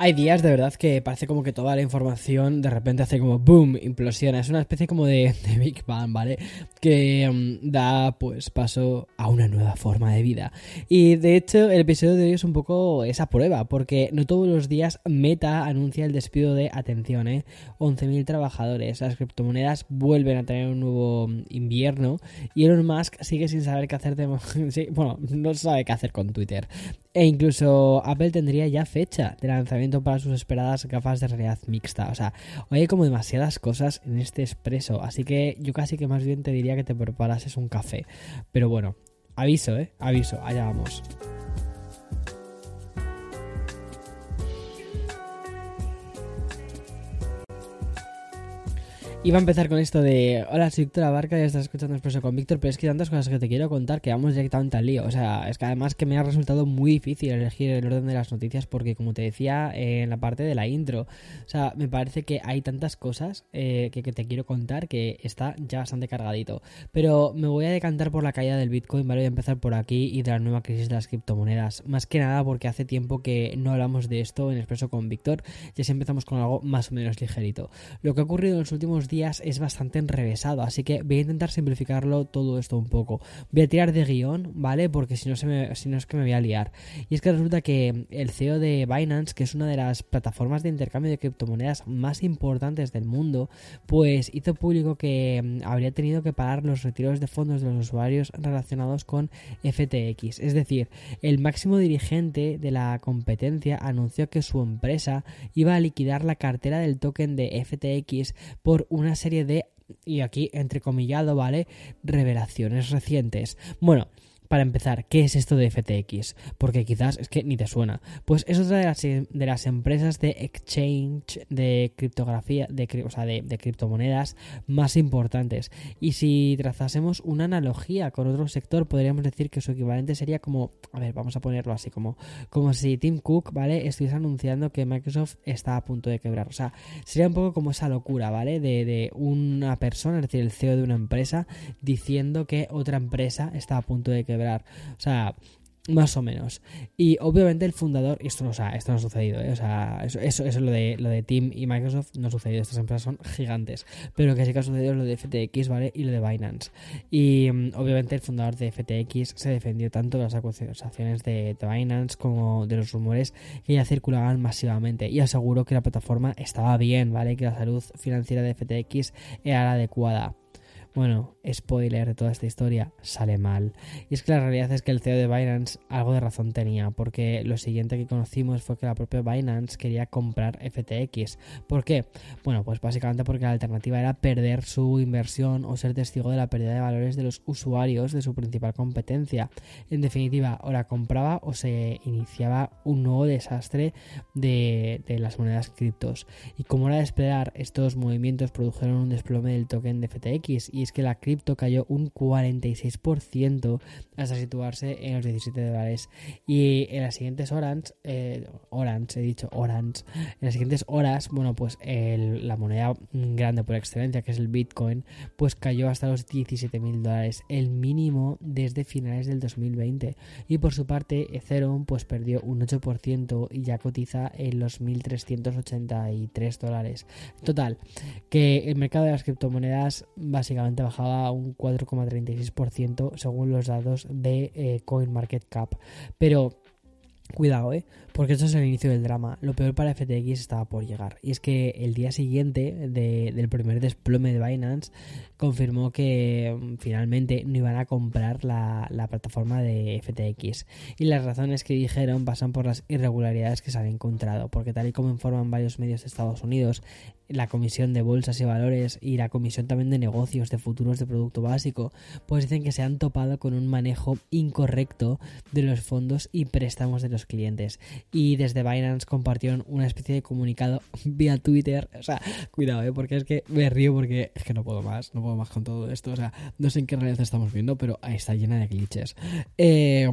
Hay días de verdad que parece como que toda la información de repente hace como boom, implosiona. Es una especie como de, Big Bang, ¿vale? Que mm, da pues paso a una nueva forma de vida. Y de hecho el episodio de hoy es un poco esa prueba, porque no todos los días Meta anuncia el despido de, atención, ¿eh? 11.000 trabajadores. Las criptomonedas vuelven a tener un nuevo mm, invierno y Elon Musk sigue sin saber qué hacer de... bueno, no sabe qué hacer con Twitter. E incluso Apple tendría ya fecha de lanzamiento para sus esperadas gafas de realidad mixta. O sea, hoy hay como demasiadas cosas en este expreso. Así que yo casi que más bien te diría que te preparases un café. Pero bueno, aviso, ¿eh? Aviso, allá vamos. Iba a empezar con esto de Hola, soy Víctor Abarca y estás escuchando Expreso con Víctor, pero es que hay tantas cosas que te quiero contar que vamos directamente al lío. O sea, es que además que me ha resultado muy difícil elegir el orden de las noticias porque, como te decía en la parte de la intro, o sea, me parece que hay tantas cosas eh, que, que, te quiero contar que está ya bastante cargadito. Pero me voy a decantar por la caída del Bitcoin, ¿vale? Voy a empezar por aquí y de la nueva crisis de las criptomonedas. Más que nada porque hace tiempo que no hablamos de esto en Expreso con Víctor y así empezamos con algo más o menos ligerito. Lo que ha ocurrido en los últimos días es bastante enrevesado, así que voy a intentar simplificarlo todo esto un poco. Voy a tirar de guion, ¿vale? Porque si no, se me, si no es que me voy a liar. Y es que resulta que el CEO de Binance, que es una de las plataformas de intercambio de criptomonedas más importantes del mundo, pues hizo público que mm, habría tenido que parar los retiros de fondos de los usuarios relacionados con FTX. Es decir, el máximo dirigente de la competencia anunció que su empresa iba a liquidar la cartera del token de FTX por una serie de, y aquí entrecomillado, ¿vale? Revelaciones recientes. Bueno, para empezar, ¿qué es esto de FTX? Porque quizás es que ni te suena. Pues es otra de las, de las empresas de exchange de criptografía, de, o sea, de, criptomonedas más importantes. Y si trazásemos una analogía con otro sector, podríamos decir que su equivalente sería como, a ver, vamos a ponerlo así, como, como si Tim Cook, ¿vale? Estuviese anunciando que Microsoft está a punto de quebrar. O sea, sería un poco como esa locura, ¿vale? De, de una persona, es decir, el CEO de una empresa, diciendo que otra empresa está a punto de quebrar o sea, más o menos. Y obviamente el fundador, esto no, esto no ha sucedido, ¿eh? o sea, eso, eso, eso, lo de lo de Team y Microsoft no ha sucedido, estas empresas son gigantes. Pero lo que sí que ha sucedido es lo de FTX, ¿vale? Y lo de Binance. Y mm, obviamente el fundador de FTX se defendió tanto de las acusaciones de, de, Binance como de los rumores que ya circulaban masivamente. Y aseguró que la plataforma estaba bien, ¿vale? Que la salud financiera de FTX era la adecuada. Bueno, spoiler de toda esta historia, sale mal. Y es que la realidad es que el CEO de Binance algo de razón tenía, porque lo siguiente que conocimos fue que la propia Binance quería comprar FTX. ¿Por qué? Bueno, pues básicamente porque la alternativa era perder su inversión o ser testigo de la pérdida de valores de los usuarios de su principal competencia. En definitiva, o la compraba o se iniciaba un nuevo desastre de, de las monedas criptos. Y como era de esperar, estos movimientos produjeron un desplome del token de FTX y que la cripto cayó un 46% hasta situarse en los 17 dólares. Y en las siguientes horas, eh, he dicho Orange, en las siguientes horas, bueno, pues la moneda grande por excelencia, que es el Bitcoin, pues cayó hasta los 17 mil dólares, el mínimo desde finales del 2020. Y por su parte, Ethereum, pues perdió un 8% y ya cotiza en los 1.383 dólares. Total, que el mercado de las criptomonedas básicamente bajaba un 4,36% según los datos de eh, CoinMarketCap. Pero Cuidado, ¿eh? Porque esto es el inicio del drama. Lo peor para FTX estaba por llegar. Y es que el día siguiente del primer desplome de Binance confirmó que mm, finalmente no iban a comprar la, la, plataforma de FTX. Y las razones que dijeron pasan por las irregularidades que se han encontrado. Porque tal y como informan varios medios de Estados Unidos, la Comisión de Bolsas y Valores y la Comisión también de Negocios de Futuros de Producto Básico, pues dicen que se han topado con un manejo incorrecto de los fondos y préstamos de los clientes. Y desde Binance compartieron una especie de comunicado vía Twitter. O sea, cuidado, ¿eh? porque es que me río porque es que no puedo más, no puedo más con todo esto. O sea, no sé en qué realidad estamos viendo, pero está llena de glitches. Eh,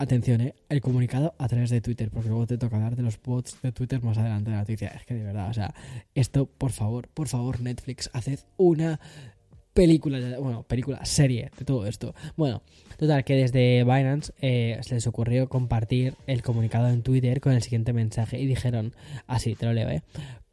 Atención, ¿eh? el comunicado a través de Twitter, porque luego te toca hablar de los bots de Twitter más adelante de la noticia. Es que de verdad, o sea, esto, por favor, por favor, Netflix, haced una película, bueno, película, serie de todo esto. Bueno, total, que desde Binance eh, se les ocurrió compartir el comunicado en Twitter con el siguiente mensaje y dijeron, así, te lo leo, ¿eh?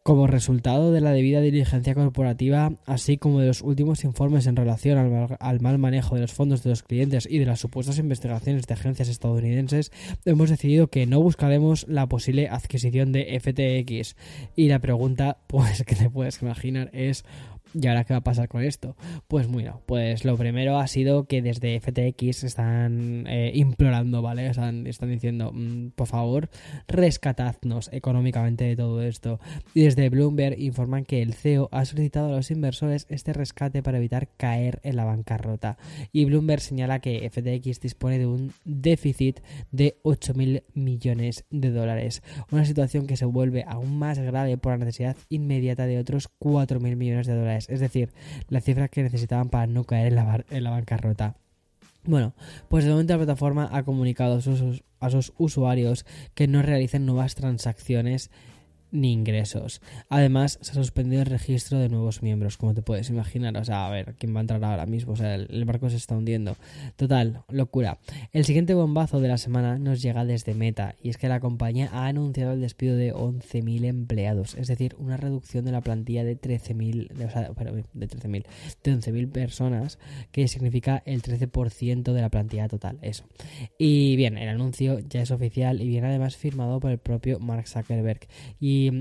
Como resultado de la debida diligencia corporativa, así como de los últimos informes en relación al, mal manejo de los fondos de los clientes y de las supuestas investigaciones de agencias estadounidenses, hemos decidido que no buscaremos la posible adquisición de FTX. Y la pregunta, pues que te puedes imaginar, es ¿Y ahora qué va a pasar con esto? Pues bueno, pues lo primero ha sido que desde FTX están eh, implorando, ¿vale? Están, están diciendo, mm, por favor, rescatadnos económicamente de todo esto. Y desde Bloomberg informan que el CEO ha solicitado a los inversores este rescate para evitar caer en la bancarrota. Y Bloomberg señala que FTX dispone de un déficit de 8.000 millones de dólares. Una situación que se vuelve aún más grave por la necesidad inmediata de otros 4.000 millones de dólares es decir, la cifra que necesitaban para no caer en la, en la bancarrota. Bueno, pues de momento la plataforma ha comunicado a sus, a sus usuarios que no realicen nuevas transacciones ni ingresos. Además, se ha suspendido el registro de nuevos miembros, como te puedes imaginar. O sea, a ver, ¿quién va a entrar ahora mismo? O sea, el, barco se está hundiendo. Total, locura. El siguiente bombazo de la semana nos llega desde Meta, y es que la compañía ha anunciado el despido de 11.000 empleados, es decir, una reducción de la plantilla de 13.000, o sea, de 13.000, de 11.000 personas, que significa el 13% de la plantilla total, eso. Y bien, el anuncio ya es oficial y viene además firmado por el propio Mark Zuckerberg.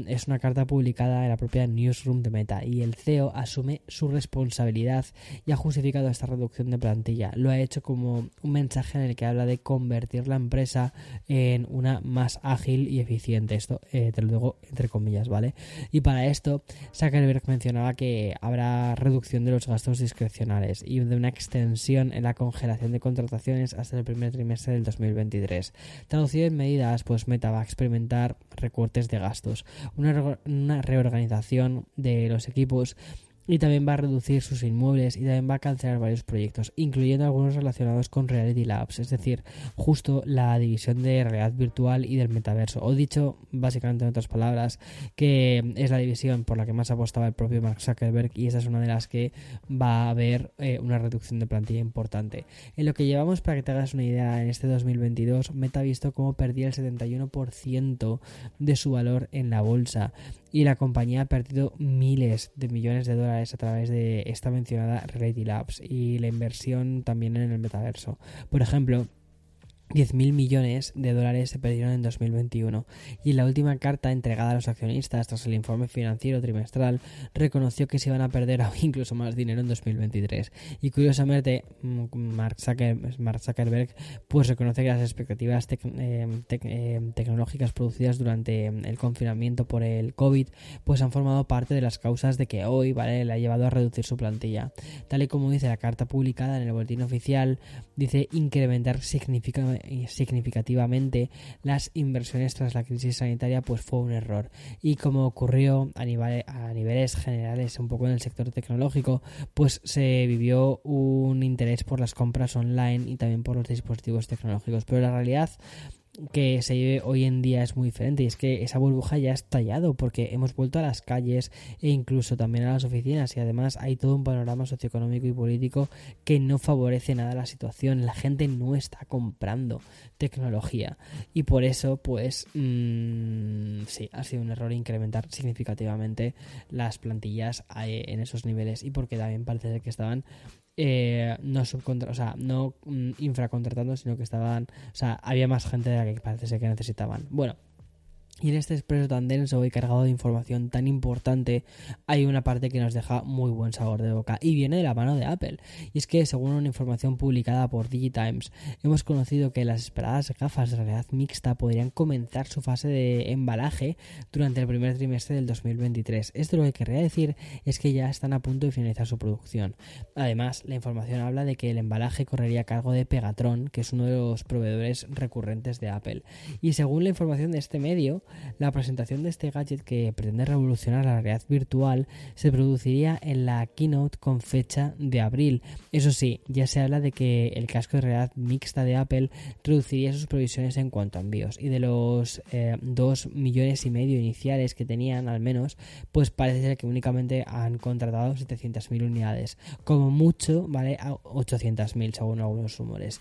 Es una carta publicada en la propia newsroom de Meta y el CEO asume su responsabilidad y ha justificado esta reducción de plantilla. Lo ha hecho como un mensaje en el que habla de convertir la empresa en una más ágil y eficiente. Esto eh, te lo digo entre comillas, ¿vale? Y para esto, Zuckerberg mencionaba que habrá reducción de los gastos discrecionales y de una extensión en la congelación de contrataciones hasta el primer trimestre del 2023. Traducido en medidas, pues Meta va a experimentar recortes de gastos una, una reorganización de los equipos y también va a reducir sus inmuebles y también va a cancelar varios proyectos, incluyendo algunos relacionados con Reality Labs, es decir, justo la división de realidad virtual y del metaverso, o dicho básicamente en otras palabras, que es la división por la que más apostaba el propio Mark Zuckerberg y esa es una de las que va a haber eh, una reducción de plantilla importante. En lo que llevamos, para que te hagas una idea, en este 2022, Meta ha visto cómo perdía el 71% de su valor en la bolsa y la compañía ha perdido miles de millones de dólares a través de esta mencionada Reality Labs y la inversión también en el metaverso. Por ejemplo, 10.000 millones de dólares se perdieron en 2021 y en la última carta entregada a los accionistas tras el informe financiero trimestral reconoció que se iban a perder incluso más dinero en 2023 y curiosamente mm, Mark, Zuckerberg pues reconoce que las expectativas eh, eh, tecnológicas producidas durante el confinamiento por el COVID pues han formado parte de las causas de que hoy vale le ha llevado a reducir su plantilla. Tal y como dice la carta publicada en el boletín oficial dice incrementar significativamente significativamente las inversiones tras la crisis sanitaria pues fue un error. Y como ocurrió a, a niveles generales un poco en el sector tecnológico pues se vivió un interés por las compras online y también por los dispositivos tecnológicos. Pero la realidad que se vive hoy en día es muy diferente y es que esa burbuja ya ha estallado porque hemos vuelto a las calles e incluso también a las oficinas y además hay todo un panorama socioeconómico y político que no favorece nada la situación. La gente no está comprando tecnología. Y por eso pues mmm, sí ha sido un error incrementar significativamente las plantillas eh, en esos niveles y porque también parece que estaban eh, no subcontra o sea, no mm, infracontratando, sino que estaban, o sea, había más gente de la que parece que necesitaban. Bueno, y en este expreso tan denso y cargado de información tan importante hay una parte que nos deja muy buen sabor de boca y viene de la mano de Apple. Y es que según una información publicada por Digitimes hemos conocido que las esperadas gafas de realidad mixta podrían comenzar su fase de embalaje durante el primer trimestre del 2023. Esto lo que querría decir es que ya están a punto de finalizar su producción. Además, la información habla de que el embalaje correría a cargo de Pegatron, que es uno de los proveedores recurrentes de Apple. Y según la información de este medio, la presentación de este gadget que pretende revolucionar la realidad virtual se produciría en la keynote con fecha de abril. Eso sí, ya se habla de que el casco de realidad mixta de Apple reduciría sus provisiones en cuanto a envíos y de los 2 eh, millones y medio iniciales que tenían al menos, pues parece ser que únicamente han contratado 700.000 unidades, como mucho, ¿vale? A 800.000 según algunos rumores.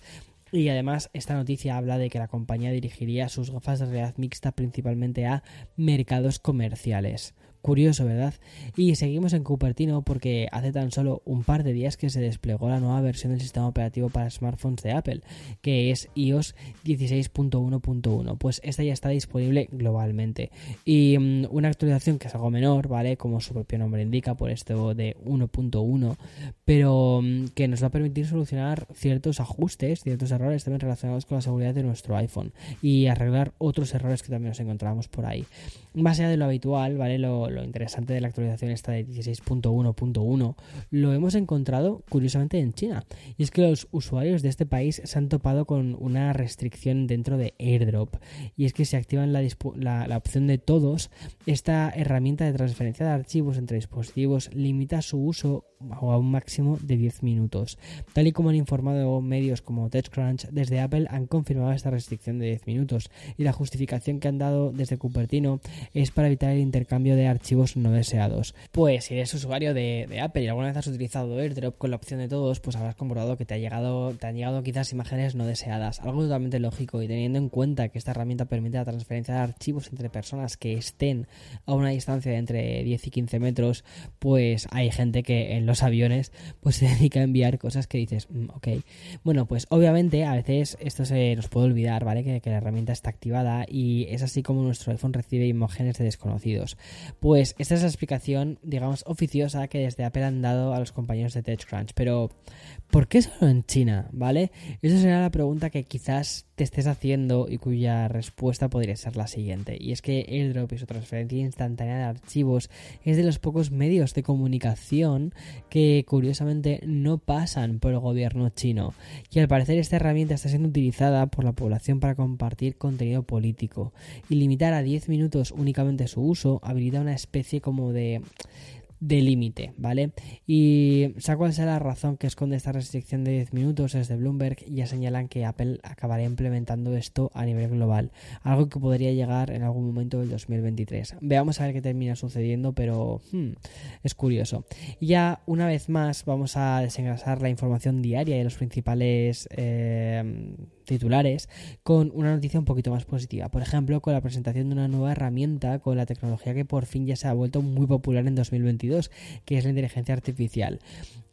Y además esta noticia habla de que la compañía dirigiría sus gafas de realidad mixta principalmente a mercados comerciales. Curioso, ¿verdad? Y seguimos en Cupertino porque hace tan solo un par de días que se desplegó la nueva versión del sistema operativo para smartphones de Apple, que es iOS 16.1.1. Pues esta ya está disponible globalmente. Y mm, una actualización que es algo menor, ¿vale? Como su propio nombre indica, por esto de 1.1, pero mm, que nos va a permitir solucionar ciertos ajustes, ciertos errores también relacionados con la seguridad de nuestro iPhone y arreglar otros errores que también nos encontramos por ahí. Más allá de lo habitual, ¿vale? Lo, lo interesante de la actualización esta de 16.1.1 lo hemos encontrado curiosamente en China. Y es que los usuarios de este país se han topado con una restricción dentro de AirDrop. Y es que si activan la, la, opción de todos, esta herramienta de transferencia de archivos entre dispositivos limita su uso a un máximo de 10 minutos. Tal y como han informado medios como TechCrunch, desde Apple han confirmado esta restricción de 10 minutos y la justificación que han dado desde Cupertino es para evitar el intercambio de archivos no deseados. Pues si eres usuario de, Apple y alguna vez has utilizado AirDrop con la opción de todos, pues habrás comprobado que te, ha llegado, te han llegado quizás imágenes no deseadas. Algo totalmente lógico y teniendo en cuenta que esta herramienta permite la transferencia de archivos entre personas que estén a una distancia de entre 10 y 15 metros, pues hay gente que en los aviones pues se dedica a enviar cosas que dices, mm, ok. Bueno, pues obviamente a veces esto se nos puede olvidar, ¿vale? Que, que la herramienta está activada y es así como nuestro iPhone recibe imágenes de desconocidos. Pues esta es la explicación, digamos, oficiosa que desde Apple han dado a los compañeros de TechCrunch. Pero, ¿por qué solo en China? ¿Vale? Esa será la pregunta que quizás te estés haciendo y cuya respuesta podría ser la siguiente. Y es que AirDrop y su transferencia instantánea de archivos es de los pocos medios de comunicación que curiosamente no pasan por el gobierno chino. Y al parecer esta herramienta está siendo utilizada por la población para compartir contenido político. Y limitar a 10 minutos únicamente su uso habilita una especie como de de límite, ¿vale? Y sea cual sea la razón que esconde esta restricción de 10 minutos desde Bloomberg, ya señalan que Apple acabará implementando esto a nivel global, algo que podría llegar en algún momento del 2023. Veamos a ver qué termina sucediendo, pero hmm, es curioso. Y ya una vez más vamos a desengrasar la información diaria de los principales... Eh, titulares con una noticia un poquito más positiva. Por ejemplo, con la presentación de una nueva herramienta con la tecnología que por fin ya se ha vuelto muy popular en 2022, que es la inteligencia artificial.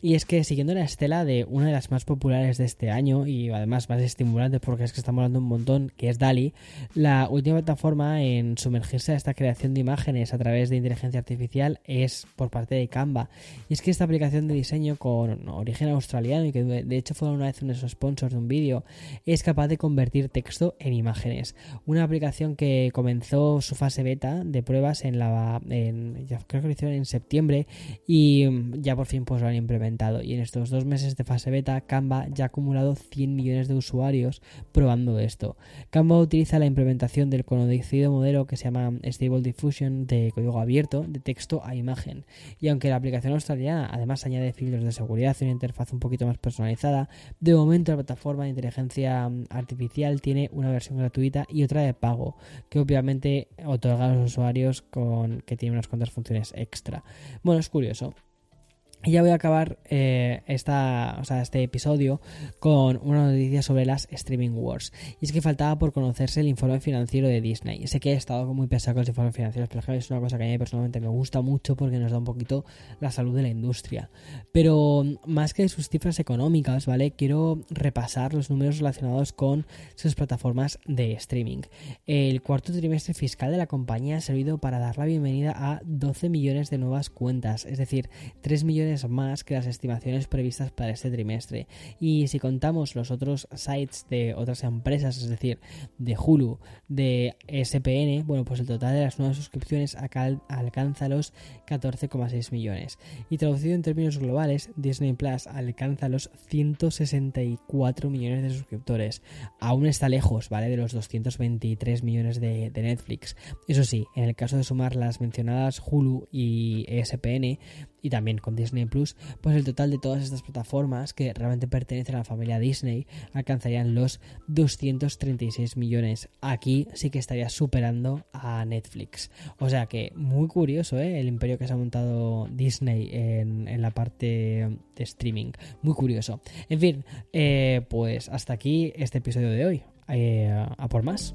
Y es que siguiendo la estela de una de las más populares de este año y además más estimulantes porque es que estamos hablando un montón, que es DALI, la última plataforma en sumergirse a esta creación de imágenes a través de inteligencia artificial es por parte de Canva. Y es que esta aplicación de diseño con origen australiano y que de hecho fue una vez uno de esos sponsors de un vídeo, es capaz de convertir texto en imágenes. Una aplicación que comenzó su fase beta de pruebas en la creo que lo hicieron en septiembre y ya por fin pues lo han implementado y en estos dos meses de fase beta Canva ya ha acumulado 100 millones de usuarios probando esto. Canva utiliza la implementación del conocido modelo que se llama Stable Diffusion de código abierto de texto a imagen y aunque la aplicación australiana además añade filtros de seguridad y una interfaz un poquito más personalizada, de momento la plataforma de inteligencia artificial tiene una versión gratuita y otra de pago que obviamente otorga a los usuarios con que tiene unas cuantas funciones extra. Bueno, es curioso. Y ya voy a acabar eh, esta, o sea, este episodio con una noticia sobre las Streaming Wars. Y es que faltaba por conocerse el informe financiero de Disney. Sé que he estado muy pesado con los informes financieros, pero es una cosa que a mí personalmente me gusta mucho porque nos da un poquito la salud de la industria. Pero más que sus cifras económicas, ¿vale? Quiero repasar los números relacionados con sus plataformas de streaming. El cuarto trimestre fiscal de la compañía ha servido para dar la bienvenida a 12 millones de nuevas cuentas, es decir, 3 millones más que las estimaciones previstas para este trimestre. Y si contamos los otros sites de otras empresas, es decir, de Hulu, de SPN, bueno, pues el total de las nuevas suscripciones alcanza los 14,6 millones. Y traducido en términos globales, Disney Plus alcanza los 164 millones de suscriptores. Aún está lejos, ¿vale? De los 223 millones de Netflix. Eso sí, en el caso de sumar las mencionadas Hulu y ESPN, y también con Disney Plus, pues el total de todas estas plataformas que realmente pertenecen a la familia Disney alcanzarían los 236 millones. Aquí sí que estaría superando a Netflix. O sea que muy curioso ¿eh? el imperio que se ha montado Disney en, la parte de streaming. Muy curioso. En fin, eh, pues hasta aquí este episodio de hoy. Eh, a por más.